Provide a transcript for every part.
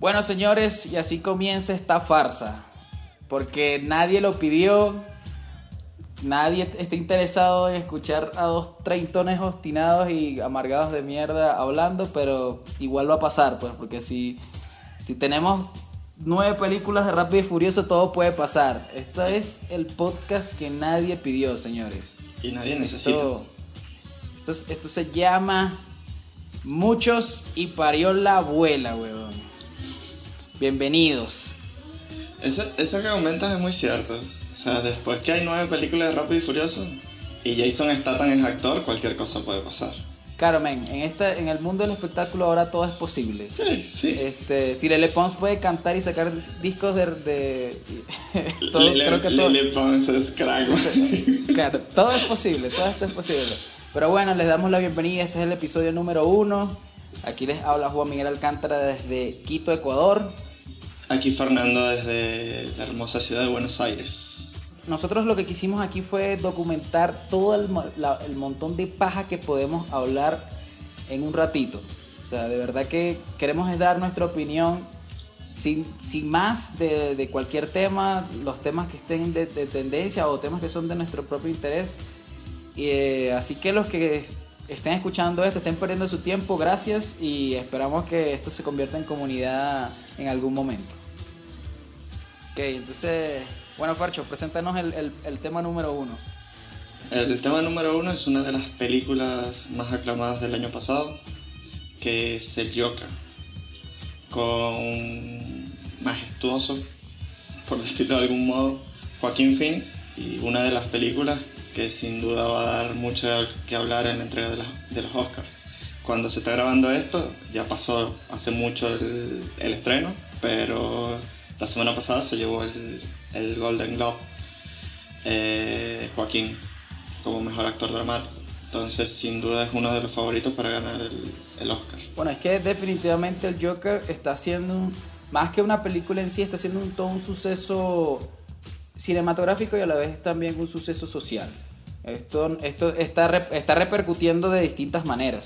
Bueno, señores, y así comienza esta farsa. Porque nadie lo pidió. Nadie está interesado en escuchar a dos treintones obstinados y amargados de mierda hablando, pero igual va a pasar, pues, porque si, si tenemos nueve películas de Rápido y Furioso, todo puede pasar. Esto es el podcast que nadie pidió, señores. Y nadie necesita. Esto, esto, se llama Muchos y parió la abuela, weón. Bienvenidos. Eso, eso que comentas es muy cierto. O sea, después que hay nueve películas de Rápido y Furioso y Jason Statham es actor, cualquier cosa puede pasar. Claro, men, en, este, en el mundo del espectáculo ahora todo es posible. Sí, sí. Este, si Lele Pons puede cantar y sacar discos de... de todo, Lele, creo que todo, Lele Pons es crack. claro, todo es posible, todo esto es posible. Pero bueno, les damos la bienvenida, este es el episodio número uno. Aquí les habla Juan Miguel Alcántara desde Quito, Ecuador. Aquí Fernando desde la hermosa ciudad de Buenos Aires nosotros lo que quisimos aquí fue documentar todo el, montón de paja que podemos hablar en un ratito. O sea, de verdad que queremos dar nuestra opinión sin, sin más de, cualquier tema, los temas que estén de, tendencia o temas que son de nuestro propio interés. Eh, así que los que estén escuchando esto, estén perdiendo su tiempo, gracias y esperamos que esto se convierta en comunidad en algún momento. Ok, entonces bueno, Farcho, preséntanos el, tema número uno. El tema número uno es una de las películas más aclamadas del año pasado, que es El Joker, con majestuoso, por decirlo de algún modo, Joaquín Phoenix, y una de las películas que sin duda va a dar mucho que hablar en la entrega de, los Oscars. Cuando se está grabando esto, ya pasó hace mucho el, el estreno, pero la semana pasada se llevó el, el Golden Globe eh, Joaquín como mejor actor dramático. Entonces, sin duda es uno de los favoritos para ganar el, Oscar. Bueno, es que definitivamente el Joker está haciendo, más que una película en sí, está haciendo un, todo un suceso cinematográfico y a la vez también un suceso social. Esto, esto está, está repercutiendo de distintas maneras.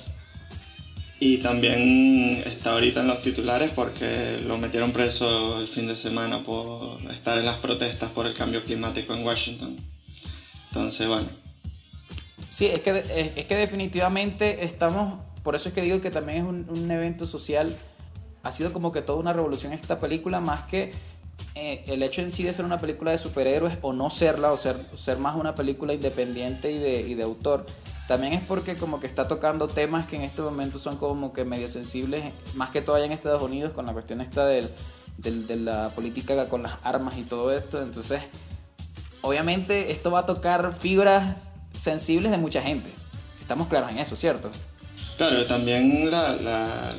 Y también está ahorita en los titulares porque lo metieron preso el fin de semana por estar en las protestas por el cambio climático en Washington. Entonces, bueno. Sí, es que, es, que definitivamente estamos, por eso es que digo que también es un, un evento social, ha sido como que toda una revolución esta película, más que eh, el hecho en sí de ser una película de superhéroes o no serla, o ser, ser más una película independiente y de, y de autor, también es porque como que está tocando temas que en este momento son como que medio sensibles, más que todo allá en Estados Unidos con la cuestión esta del, de la política con las armas y todo esto. Entonces, obviamente esto va a tocar fibras sensibles de mucha gente. Estamos claros en eso, ¿cierto? Claro, también la,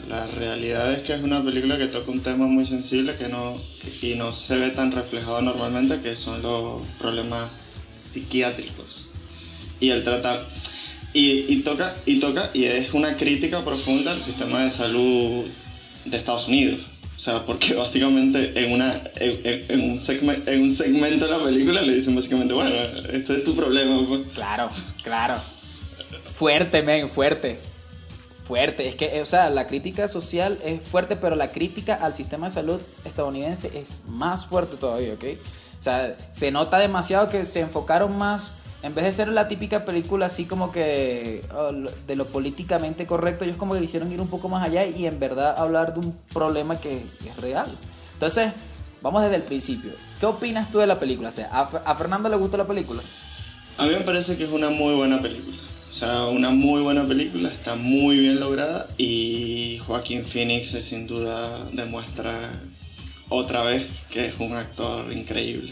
la, realidad es que es una película que toca un tema muy sensible que no, y no se ve tan reflejado normalmente, que son los problemas psiquiátricos. Y el trata y, y, toca, y toca, y es una crítica profunda al sistema de salud de Estados Unidos. O sea, porque básicamente en, una, en, un, segmento, en un segmento de la película le dicen básicamente, bueno, este es tu problema. Pues". Claro, claro. Fuerte, men, fuerte fuerte. Es que, o sea, la crítica social es fuerte, pero la crítica al sistema de salud estadounidense es más fuerte todavía, ¿ok? O sea, se nota demasiado que se enfocaron más, en vez de ser la típica película así como que oh, de lo políticamente correcto, ellos como que quisieron ir un poco más allá y en verdad hablar de un problema que, es real. Entonces, vamos desde el principio. ¿Qué opinas tú de la película? O sea, ¿a Fernando le gusta la película? A mí me parece que es una muy buena película. O sea, una muy buena película, está muy bien lograda y Joaquín Phoenix sin duda demuestra otra vez que es un actor increíble.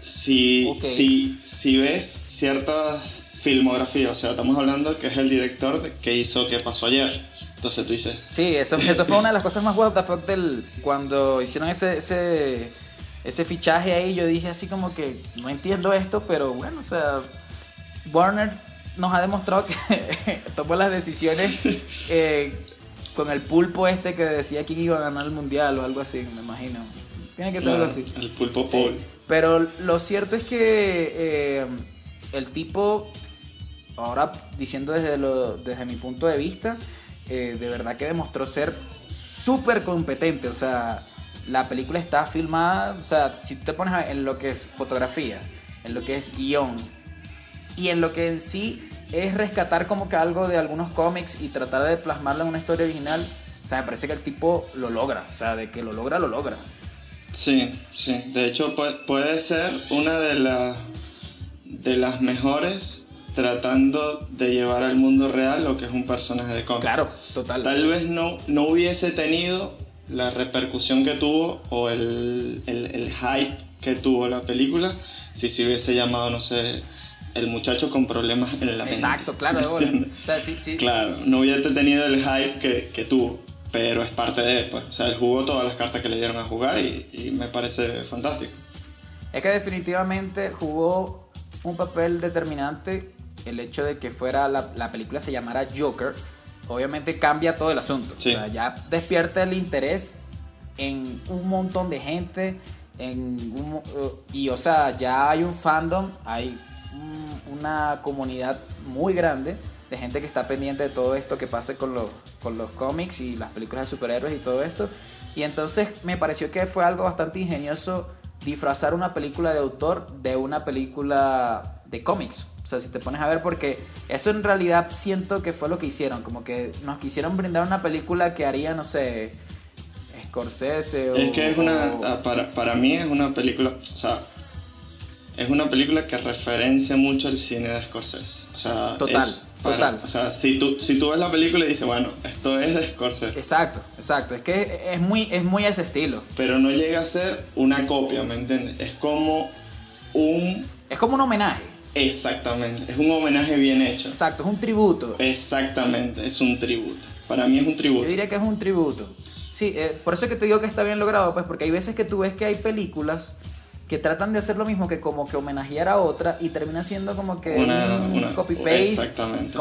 Si, si, ves ciertas filmografías, o sea, estamos hablando que es el director que hizo ¿Qué pasó ayer? Entonces tú dices... Sí, eso, eso fue una de las cosas más what the del... Cuando hicieron ese, ese, ese fichaje ahí, yo dije así como que no entiendo esto, pero bueno, o sea Warner nos ha demostrado que tomó las decisiones eh, con el pulpo este que decía quién iba a ganar el mundial o algo así, me imagino. Tiene que ser algo así. El pulpo Paul. Pero lo cierto es que eh, el tipo, ahora diciendo desde, lo, desde mi punto de vista, eh, de verdad que demostró ser súper competente, o sea, la película está filmada, o sea, si te pones en lo que es fotografía, en lo que es guion y en lo que en sí es rescatar como que algo de algunos cómics y tratar de plasmarlo en una historia original, o sea, me parece que el tipo lo logra, o sea, de que lo logra, lo logra. Sí, sí, de hecho puede ser una de, las de las mejores tratando de llevar al mundo real lo que es un personaje de cómics. Claro, total. Tal vez no, no hubiese tenido la repercusión que tuvo o el, el, hype que tuvo la película si se hubiese llamado, no sé, el muchacho con problemas en la mente. Exacto, claro, Claro, no hubiese tenido el hype que, que, tuvo, pero es parte de, pues, o sea, él jugó todas las cartas que le dieron a jugar y, y me parece fantástico. Es que definitivamente jugó un papel determinante el hecho de que fuera la, la película se llamara Joker obviamente cambia todo el asunto. O sea, ya despierta el interés en un montón de gente, en uh, y o sea, ya hay un fandom, hay una comunidad muy grande de gente que está pendiente de todo esto que pase con los, con los cómics y las películas de superhéroes y todo esto. Y entonces me pareció que fue algo bastante ingenioso disfrazar una película de autor de una película de cómics. O sea, si te pones a ver, porque eso en realidad siento que fue lo que hicieron. Como que nos quisieron brindar una película que haría, no sé, Scorsese o... Es que es una... Ah, para, para mí es una película... O sea, es una película que referencia mucho el cine de Scorsese. O sea, total, total. O sea, si tú, si tú ves la película y dices, bueno, esto es de Scorsese. Exacto, exacto. Es que es muy, es muy ese estilo. Pero no llega a ser una copia, ¿me entiendes? Es como un... Es como un homenaje. Exactamente, es un homenaje bien hecho. Exacto, es un tributo. Exactamente, es un tributo. Para mí es un tributo. Yo diría que es un tributo. Sí, eh, por eso es que te digo que está bien logrado, pues porque hay veces que tú ves que hay películas que tratan de hacer lo mismo que como que homenajear a otra y termina siendo como que un copy-paste. Exactamente.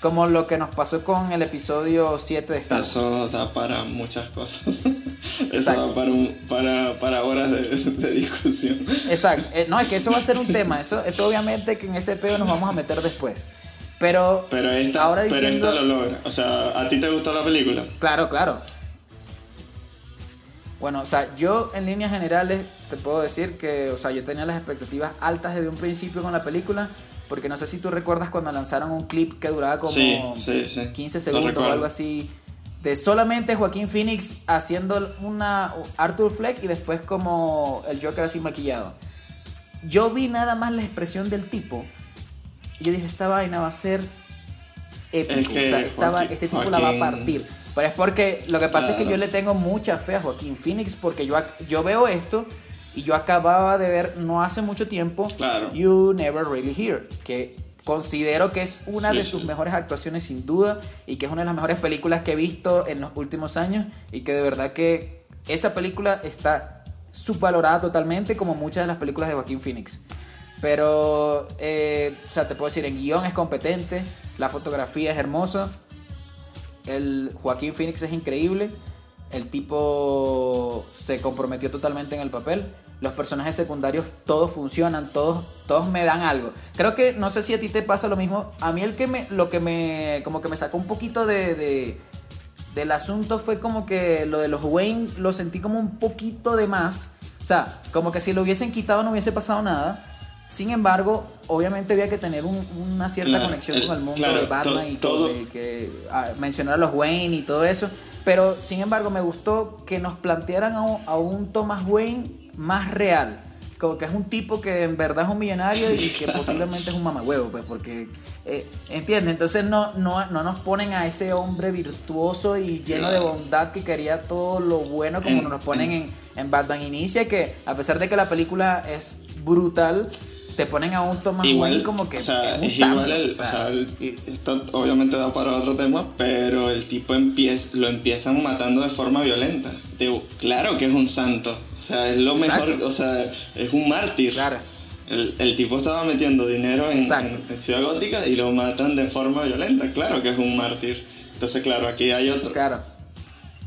Como lo que nos pasó con el episodio 7 de Star Eso da para muchas cosas. Eso da para, para, para, horas de, discusión. Exacto. Eh, no, es que eso va a ser un tema. Eso, eso obviamente que en ese pedo nos vamos a meter después. Pero, pero esta, ahora pero esta lo logra. O sea, ¿a ti te gustó la película? Claro, claro. Bueno, o sea, yo en líneas generales te puedo decir que, o sea, yo tenía las expectativas altas desde un principio con la película porque no sé si tú recuerdas cuando lanzaron un clip que duraba como 15 segundos o algo así. De solamente Joaquín Phoenix haciendo una Arthur Fleck y después como el Joker así maquillado. Yo vi nada más la expresión del tipo. Y yo dije, esta vaina va a ser épico. este tipo la va a partir. Pero es porque lo que pasa es que yo le tengo mucha fe a Joaquín Phoenix porque yo, yo veo esto y yo acababa de ver no hace mucho tiempo You Never Really Hear, que considero que es una de sus mejores actuaciones sin duda y que es una de las mejores películas que he visto en los últimos años y que de verdad que esa película está subvalorada totalmente como muchas de las películas de Joaquín Phoenix. Pero, eh, o sea, te puedo decir, en guion es competente, la fotografía es hermosa, el Joaquín Phoenix es increíble, el tipo se comprometió totalmente en el papel los personajes secundarios todos funcionan, todos, todos me dan algo. Creo que, no sé si a ti te pasa lo mismo, a mí el que me, lo que me, como que me sacó un poquito de, del asunto fue como que lo de los Wayne lo sentí como un poquito de más. O sea, como que si lo hubiesen quitado no hubiese pasado nada. Sin embargo, obviamente había que tener una cierta conexión con el mundo de Batman y todo, que, mencionar a los Wayne y todo eso. Pero sin embargo, me gustó que nos plantearan a a un Thomas Wayne más real. Como que es un tipo que en verdad es un millonario y que posiblemente es un mamagüevo, pues, porque, eh, ¿entiendes? Entonces no, no, no nos ponen a ese hombre virtuoso y lleno de bondad que quería todo lo bueno como nos ponen en, en Batman Inicia, que a pesar de que la película es brutal, te ponen a un Thomas igual, como que. O sea, es igual el. O sea, esto obviamente da para otro tema, pero el tipo empieza, lo empiezan matando de forma violenta. Digo, claro que es un santo. O sea, es lo mejor. O sea, es un mártir. Claro. El, el tipo estaba metiendo dinero en, Ciudad Gótica y lo matan de forma violenta. Claro que es un mártir. Entonces, claro, aquí hay otro. Claro.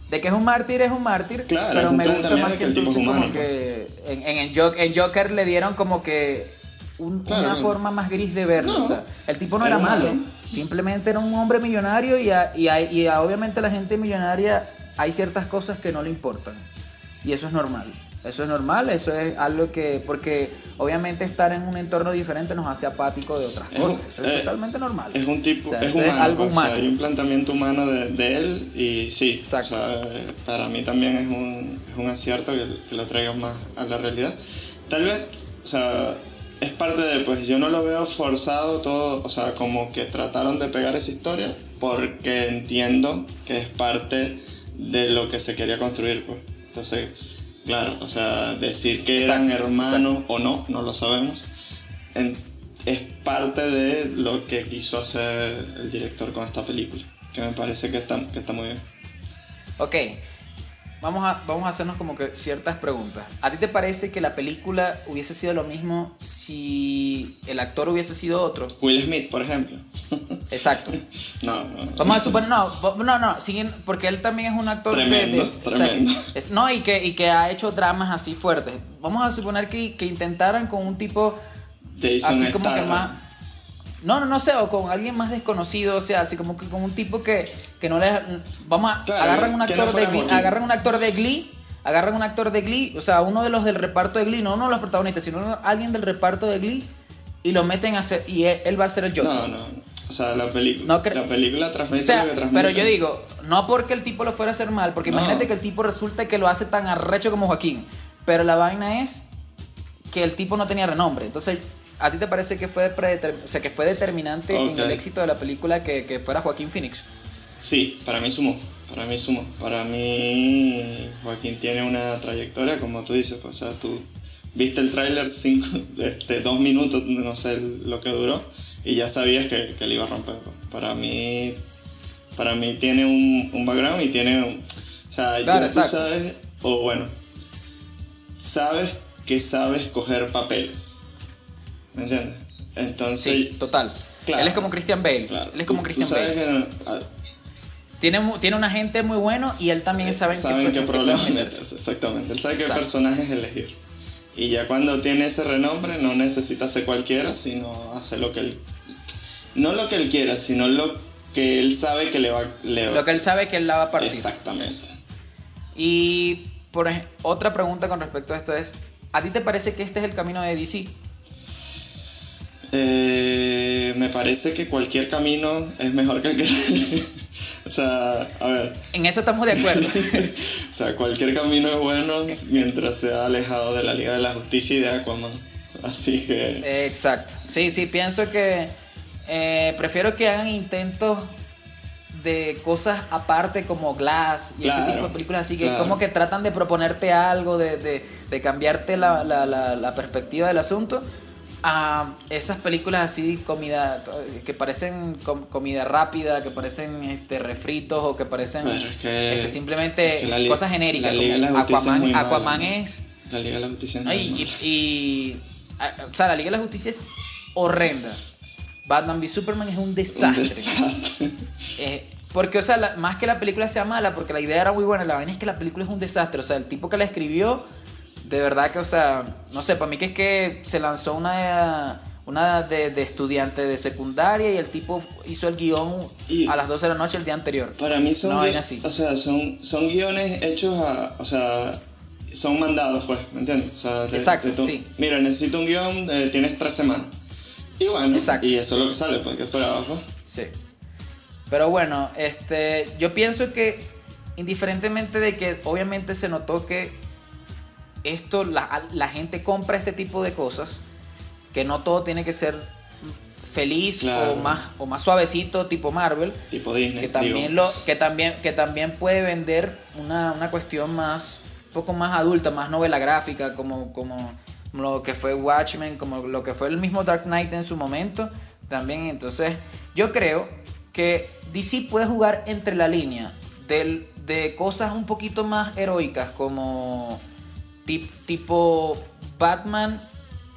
De que es un mártir, es un mártir. Claro, pero me gusta más que, el tipo es humano. Como que en Joker le dieron como que una forma más gris de verlo. o sea, el tipo no era, malo, simplemente era un hombre millonario y, y, y obviamente la gente millonaria hay ciertas cosas que no le importan. Y eso es normal. Eso es normal, eso es algo que, porque obviamente estar en un entorno diferente nos hace apático de otras cosas. eso es eh, totalmente normal. Es un tipo, es, humano, algo humano. hay un planteamiento humano de, él y sí, para mí también es un, es un acierto que, que, lo traiga más a la realidad. Tal vez, o sea, es parte de, pues yo no lo veo forzado todo, o sea, como que trataron de pegar esa historia porque entiendo que es parte de lo que se quería construir, pues. Entonces Claro, o sea, decir que eran hermanos o no, no lo sabemos. es parte de lo que quiso hacer el director con esta película, que me parece que está, que está muy bien. Ok, vamos a, vamos a hacernos como que ciertas preguntas. ¿A ti te parece que la película hubiese sido lo mismo si el actor hubiese sido otro? Will Smith, por ejemplo. Exacto. no, no. Vamos a suponer, no, no, no, porque él también es un actor tremendo, tremendo. no, y que, y que ha hecho dramas así fuertes. Vamos a suponer que, que intentaran con un tipo Jason así como que más no, no, no sé, o con alguien más desconocido, o sea, así como que con un tipo que, que no le... Vamos a... agarran un actor de Glee, agarran un actor de Glee, agarran un actor de Glee, o sea, uno de los del reparto de Glee, no uno de los protagonistas, sino alguien del reparto de Glee, y lo meten a hacer, y él, va a ser el Joker. No, no, o sea, la, película la película transmite lo que transmite. Pero yo digo, no porque el tipo lo fuera a hacer mal, porque imagínate que el tipo resulta que lo hace tan arrecho como Joaquín, pero la vaina es que el tipo no tenía renombre, entonces ¿A ti te parece que fue, o sea, que fue determinante en el éxito de la película que, que, fuera Joaquín Phoenix? Sí, para mí sumó. Para mí sumó. Para mí Joaquín tiene una trayectoria, como tú dices, pues, o sea, tú viste el tráiler este, dos minutos, no sé lo que duró, y ya sabías que, que le iba a romper. Pues. Para mí, para mí tiene un, un background y tiene, un, o sea, ya tú sabes, o bueno, sabes que sabes coger papeles. ¿Me entiendes? Entonces. Sí, total. Él es como Christian Bale. Él es como Christian Bale. Ah, tiene, tiene un agente muy bueno y él también sabe en qué, problema meterse. Exactamente. Él sabe qué personajes elegir. Y ya cuando tiene ese renombre, no necesita hacer cualquiera, sino hacer lo que él. No lo que él quiera, sino lo que él sabe que le va, le Lo que él sabe que él la va a partir. Exactamente. Y por otra pregunta con respecto a esto es: ¿a ti te parece que este es el camino de DC? Eh, me parece que cualquier camino es mejor que el que... o sea, a ver. En eso estamos de acuerdo. o sea, cualquier camino es bueno mientras sea alejado de la Liga de la Justicia y de Aquaman. Así que... Exacto. Sí, sí, pienso que eh, prefiero que hagan intentos de cosas aparte como Glass y ese tipo de películas así que como que tratan de proponerte algo, de, de, de cambiarte la, la, la, la perspectiva del asunto a esas películas así comida que parecen comida rápida que parecen este refritos o que parecen este, simplemente cosas genéricas Aquaman, Aquaman es la Liga de la Justicia y, o sea la Liga de la Justicia es horrenda. Batman v Superman es un desastre, eh, porque o sea más que la película sea mala porque la idea era muy buena la vaina es que la película es un desastre. O sea el tipo que la escribió de verdad que, o sea, no sé, para mí que es que se lanzó una, una de, de, estudiante de secundaria y el tipo hizo el guion a las 12 de la noche el día anterior. Para mí son, así. O sea, son, son guiones hechos a, o sea, son mandados, pues, ¿me entiendes? O sea, Exacto, sí. Mira, necesito un guion, eh, tienes tres semanas. Y bueno, y eso es lo que sale, pues, ¿qué esperabas, pues? Sí. Pero bueno, este, yo pienso que indiferentemente de que obviamente se notó que esto, la, gente compra este tipo de cosas, que no todo tiene que ser feliz o más o más suavecito tipo Marvel tipo Disney que también lo que también que también puede vender una, cuestión más un poco más adulta más novela gráfica como como lo que fue Watchmen como lo que fue el mismo Dark Knight en su momento también. Entonces yo creo que DC puede jugar entre la línea del, de cosas un poquito más heroicas como tipo Batman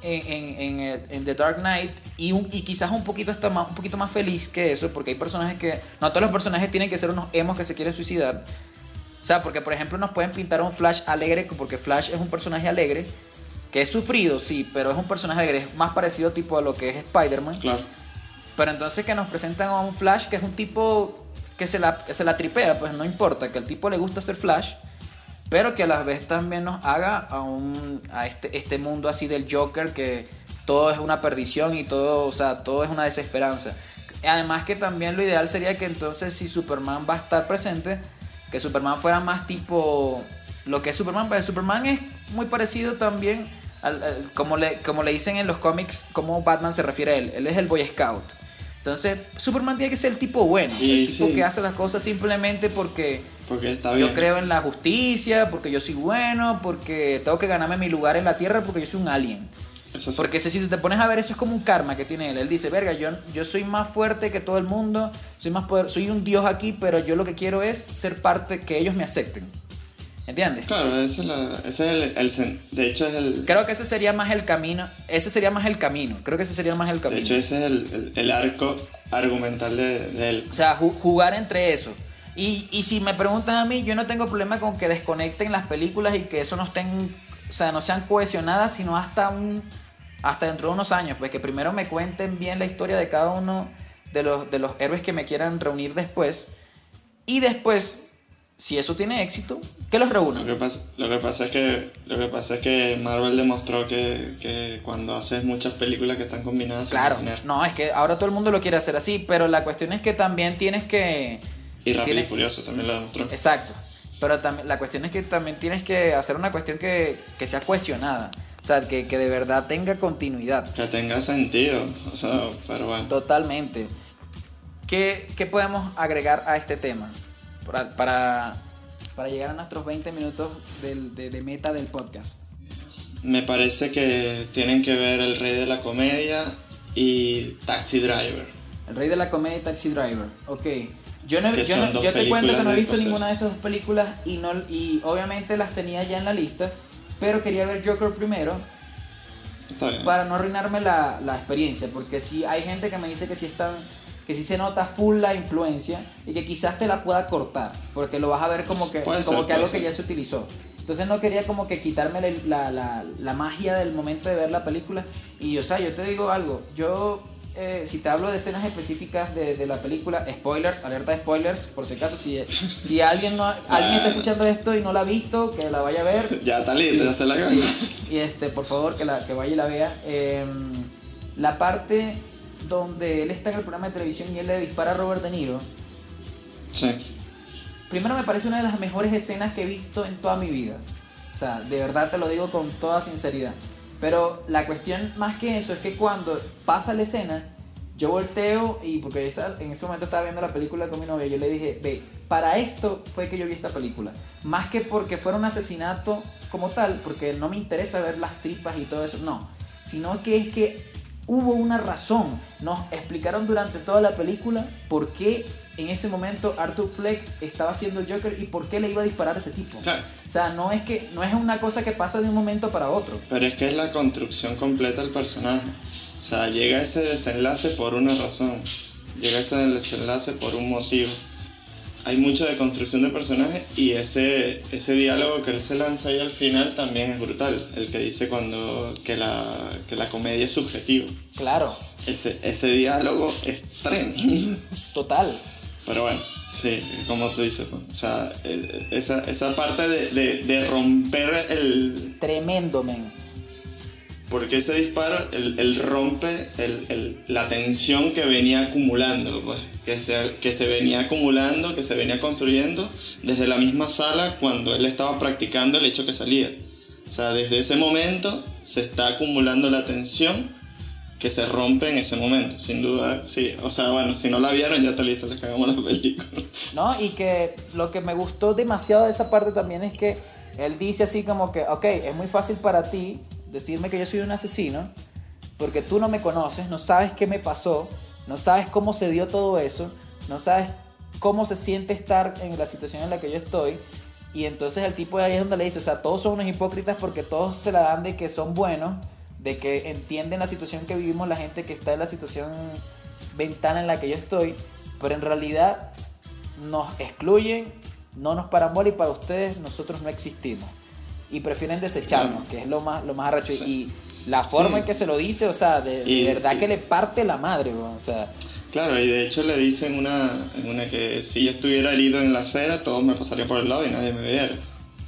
en, The Dark Knight y, y quizás un poquito, hasta más, un poquito más feliz que eso, porque hay personajes que, no todos los personajes tienen que ser unos emos que se quieren suicidar. O sea, porque por ejemplo nos pueden pintar a un Flash alegre, porque Flash es un personaje alegre, que es sufrido, sí, pero es un personaje alegre, es más parecido tipo a lo que es Spider-Man. Claro. Pero entonces que nos presentan a un Flash que es un tipo que se la, se la tripea, pues no importa, que al tipo le gusta hacer Flash, pero que a la vez también nos haga a, un, a este, este mundo así del Joker que todo es una perdición y todo, o sea, todo es una desesperanza. Además que también lo ideal sería que entonces si Superman va a estar presente, que Superman fuera más tipo lo que es Superman, pues Superman es muy parecido también al, como, le, como le dicen en los cómics, como Batman se refiere a él, él es el Boy Scout. Entonces, Superman tiene que ser el tipo bueno, el tipo que hace las cosas simplemente porque, porque está bien. yo creo en la justicia, porque yo soy bueno, porque tengo que ganarme mi lugar en la Tierra porque yo soy un alien. Porque si tú te pones a ver, eso es como un karma que tiene él. Él dice, verga, yo, yo soy más fuerte que todo el mundo, soy más poder, soy un dios aquí, pero yo lo que quiero es ser parte, que ellos me acepten. ¿Entiendes? Claro, ese es, el, De hecho, es el. Creo que ese sería más el camino. Ese sería más el camino. Creo que ese sería más el camino. De hecho, ese es el, arco argumental de, él. O sea, jugar entre eso. Y, y si me preguntas a mí, yo no tengo problema con que desconecten las películas y que eso no estén. O sea, no sean cohesionadas, sino hasta un hasta dentro de unos años, pues que primero me cuenten bien la historia de cada uno de los, de los héroes que me quieran reunir después. Y después, si eso tiene éxito, que los reúnan. Lo que pasa, lo que pasa, es, que, lo que pasa es que Marvel demostró que, que cuando haces muchas películas que están combinadas... Claro, no, es que ahora todo el mundo lo quiere hacer así, pero la cuestión es que también tienes que... Y Rápido y Furioso también lo demostró. Exacto. Pero también, la cuestión es que también tienes que hacer una cuestión que, que sea cuestionada. O sea, que, de verdad tenga continuidad. Que tenga sentido, o sea, pero bueno. Totalmente. ¿Qué, podemos agregar a este tema? Para, para, llegar a nuestros 20 minutos de, meta del podcast. Me parece que tienen que ver El Rey de la Comedia y Taxi Driver. El Rey de la Comedia y Taxi Driver, ok. Yo, no, yo, yo te cuento que no he visto ninguna de esas dos películas y, no, y obviamente las tenía ya en la lista pero quería ver Joker primero. Para no arruinarme la, la, experiencia, porque si hay gente que me dice que si están que si se nota full la influencia y que quizás te la pueda cortar, porque lo vas a ver como que, como que algo que ya se utilizó. Entonces no quería como que quitarme la, la, la, magia del momento de ver la película. Y o sea, yo te digo algo, yo eh, si te hablo de escenas específicas de, la película, spoilers, alerta de spoilers, por si acaso, si, si alguien, no, alguien está escuchando esto y no la ha visto, que la vaya a ver. Ya está listo, ya se la gana. Y este, por favor, que, la, que vaya y la vea. Em, la parte donde él está en el programa de televisión y él le dispara a Robert De Niro. Sí. Primero me parece una de las mejores escenas que he visto en toda mi vida. O sea, de verdad te lo digo con toda sinceridad. Pero la cuestión más que eso es que cuando pasa la escena, yo volteo y porque en ese momento estaba viendo la película con mi novia, yo le dije, ve, para esto fue que yo vi esta película. Más que porque fuera un asesinato como tal, porque no me interesa ver las tripas y todo eso, no. Sino que es que hubo una razón. Nos explicaron durante toda la película por qué en ese momento Arthur Fleck estaba haciendo Joker y por qué le iba a disparar a ese tipo. O sea, no es que no es una cosa que pasa de un momento para otro. Pero es que es la construcción completa del personaje. O sea, llega ese desenlace por una razón. Llega ese desenlace por un motivo. Hay mucha de construcción de personaje y ese, ese diálogo que él se lanza ahí al final también es brutal. El que dice cuando que la, que la comedia es subjetiva. Claro. Ese, ese diálogo es tremendo. Total. Pero bueno, sí, como tú dices, o sea, e, esa, esa parte de, de, romper el... Tremendo, men. Porque ese disparo, él, rompe el, el, la tensión que venía acumulando, pues, que se, que se venía acumulando, que se venía construyendo desde la misma sala cuando él estaba practicando el hecho que salía. O sea, desde ese momento se está acumulando la tensión que se rompe en ese momento, sin duda, sí. O sea, bueno, si no la vieron, ya está listo, les cagamos la película. No, y que lo que me gustó demasiado de esa parte también es que él dice así como que, ok, es muy fácil para ti decirme que yo soy un asesino, porque tú no me conoces, no sabes qué me pasó, no sabes cómo se dio todo eso, no sabes cómo se siente estar en la situación en la que yo estoy. Y entonces el tipo de ahí es donde le dice, o sea, todos son unos hipócritas porque todos se la dan de que son buenos de que entienden la situación que vivimos la gente que está en la situación ventana en la que yo estoy, pero en realidad nos excluyen, no nos paran bola y para ustedes nosotros no existimos. Y prefieren desecharnos, que es lo más, lo más arrecho. Y, la forma Sí. en que se lo dice, o sea, de, verdad y- que le parte la madre, weón, o sea, Claro, y de hecho le dicen una, una que si yo estuviera herido en la acera, todos me pasarían por el lado y nadie me viera.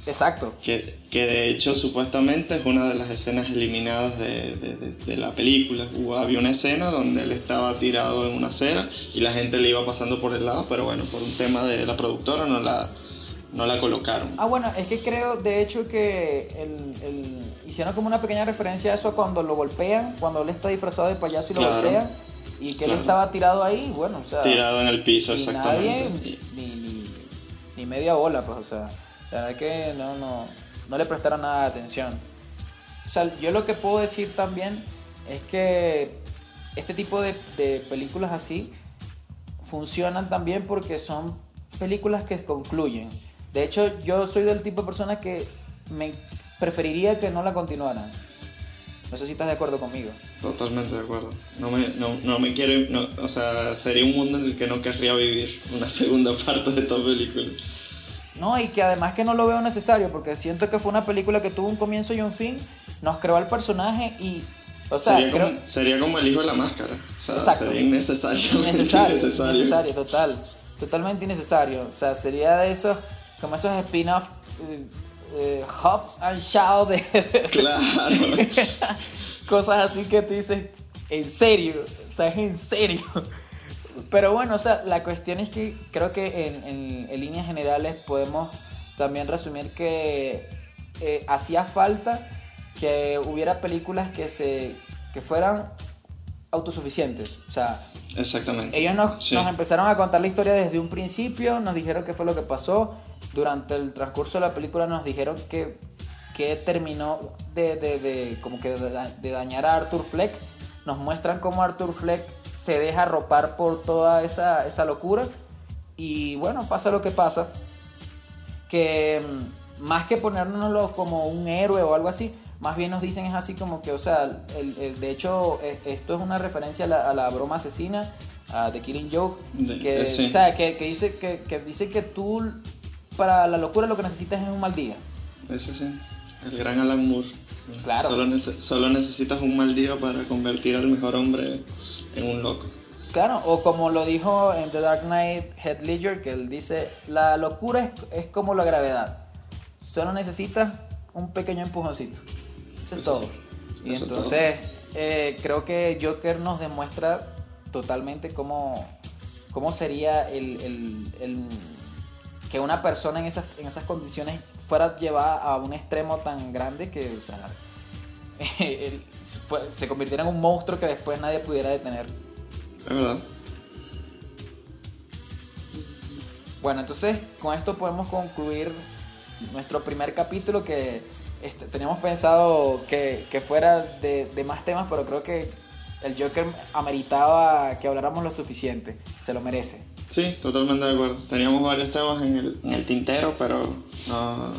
Exacto. Que, que de hecho supuestamente es una de las escenas eliminadas de, de- de- de la película. Hubo, había una escena donde él estaba tirado en una acera y la gente le iba pasando por el lado, pero bueno, por un tema de la productora no la, no la colocaron. Ah, bueno, es que creo, de hecho, que el, el- hicieron como una pequeña referencia a eso cuando lo golpean, cuando él está disfrazado de payaso y lo Claro. golpean, y que él estaba tirado ahí, bueno, o sea... Tirado en el piso, exactamente. nadie, ni, ni, ni media bola, pues, o sea, la verdad que no, no, no le prestaron nada de atención. O sea, yo lo que puedo decir también es que este tipo de, de películas así funcionan también porque son películas que concluyen. De hecho, yo soy del tipo de persona que me preferiría que no la continuaran. No sé si estás de acuerdo conmigo. Totalmente de acuerdo. No me, no, no me quiero, o sea, sería un mundo en el que no querría vivir una segunda parte de esta película. No, y que además que no lo veo necesario, porque siento que fue una película que tuvo un comienzo y un fin, nos creó al personaje y, o sea, sería, creo- como, sería como el hijo de la máscara. O sea, Exacto. sería innecesario. innecesario, innecesario. innecesario, total, totalmente innecesario. O sea, sería de esos, como esos spin-off, eh, eh, Hobbs and Shaw de Claro. cosas así que tú dices, en serio, o sea, es en serio. Pero bueno, o sea, la cuestión es que creo que en, en- en líneas generales podemos también resumir que eh, hacía falta que hubiera películas que se que fueran autosuficientes. O sea, Exactamente. ellos nos, Sí. nos empezaron a contar la historia desde un principio, nos dijeron qué fue lo que pasó. Durante el transcurso de la película nos dijeron que, que terminó de, de- de- como que de dañar a Arthur Fleck. Nos muestran cómo Arthur Fleck se deja arropar por toda esa, esa locura. Y bueno, pasa lo que pasa. Que mm, más que ponérnoslo como un héroe o algo así, más bien nos dicen es así como que, o sea, el- el- de hecho, e- esto es una referencia a la, a la broma asesina, a The Killing Joke, que, eh, sí. o sea, que, que dice, que, que dice que tú para la locura lo que necesitas es un mal día. Sí. El gran Alan Moore. Claro. Solo, nece- solo necesitas un mal día para convertir al mejor hombre en un loco. Claro, o como lo dijo en The Dark Knight Head Ledger, que él dice, la locura es, es como la gravedad, solo necesitas un pequeño empujoncito. Eso es todo. sí, Y eso entonces, eh, creo que Joker nos demuestra totalmente cómo, cómo sería el, el- el- que una persona en esas, en esas condiciones fuera llevada a un extremo tan grande que, o sea, él se convirtiera en un monstruo que después nadie pudiera detener. Es verdad. Bueno, entonces con esto podemos concluir nuestro primer capítulo que este, teníamos pensado que, que fuera de, de más temas, pero creo que el Joker ameritaba que habláramos lo suficiente, se lo merece. Sí, totalmente de acuerdo. Teníamos varios temas en el, en el tintero, pero no,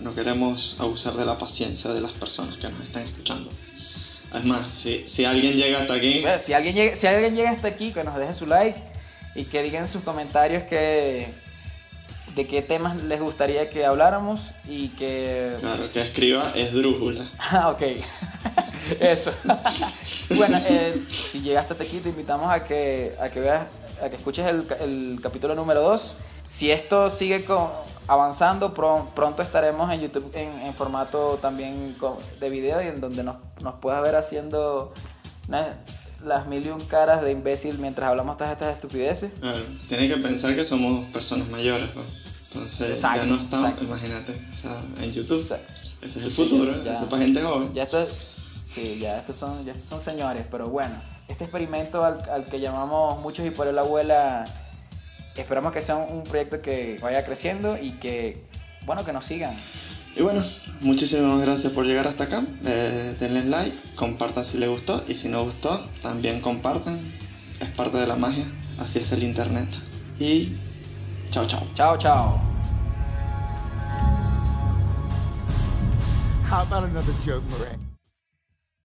no queremos abusar de la paciencia de las personas que nos están escuchando. Es más, si, si alguien llega hasta aquí, Bueno, Si alguien, llega, si alguien llega hasta aquí, que nos deje su like y que diga en sus comentarios que, de qué temas les gustaría que habláramos y que claro, que escriba es drújula. Ah, ok. Eso. bueno, eh, si llegaste hasta aquí, te invitamos a que, a que veas, a que escuches el, el capítulo número 2. Si esto sigue co- avanzando, pro- pronto estaremos en YouTube en, en formato también co- de video y en donde nos, nos puedas ver haciendo una- las mil y un caras de imbécil mientras hablamos todas estas estupideces. Claro, tienes que pensar que somos personas mayores, pues. Entonces Exacto, ya no estamos, imagínate, o sea, en YouTube. Exacto. Ese es el Sí, futuro, ya. eso es para gente joven. Ya esto, sí, ya estos son, ya estos son señores, pero bueno, este experimento al, al que llamamos muchos y por el abuela, esperamos que sea un proyecto que vaya creciendo y que, bueno, que nos sigan. Y bueno, muchísimas gracias por llegar hasta acá. Eh, denle like, compartan si les gustó y si no gustó, también compartan. Es parte de la magia, así es el internet. Y chao, chao. Chao, chao. How about another joke, Murray?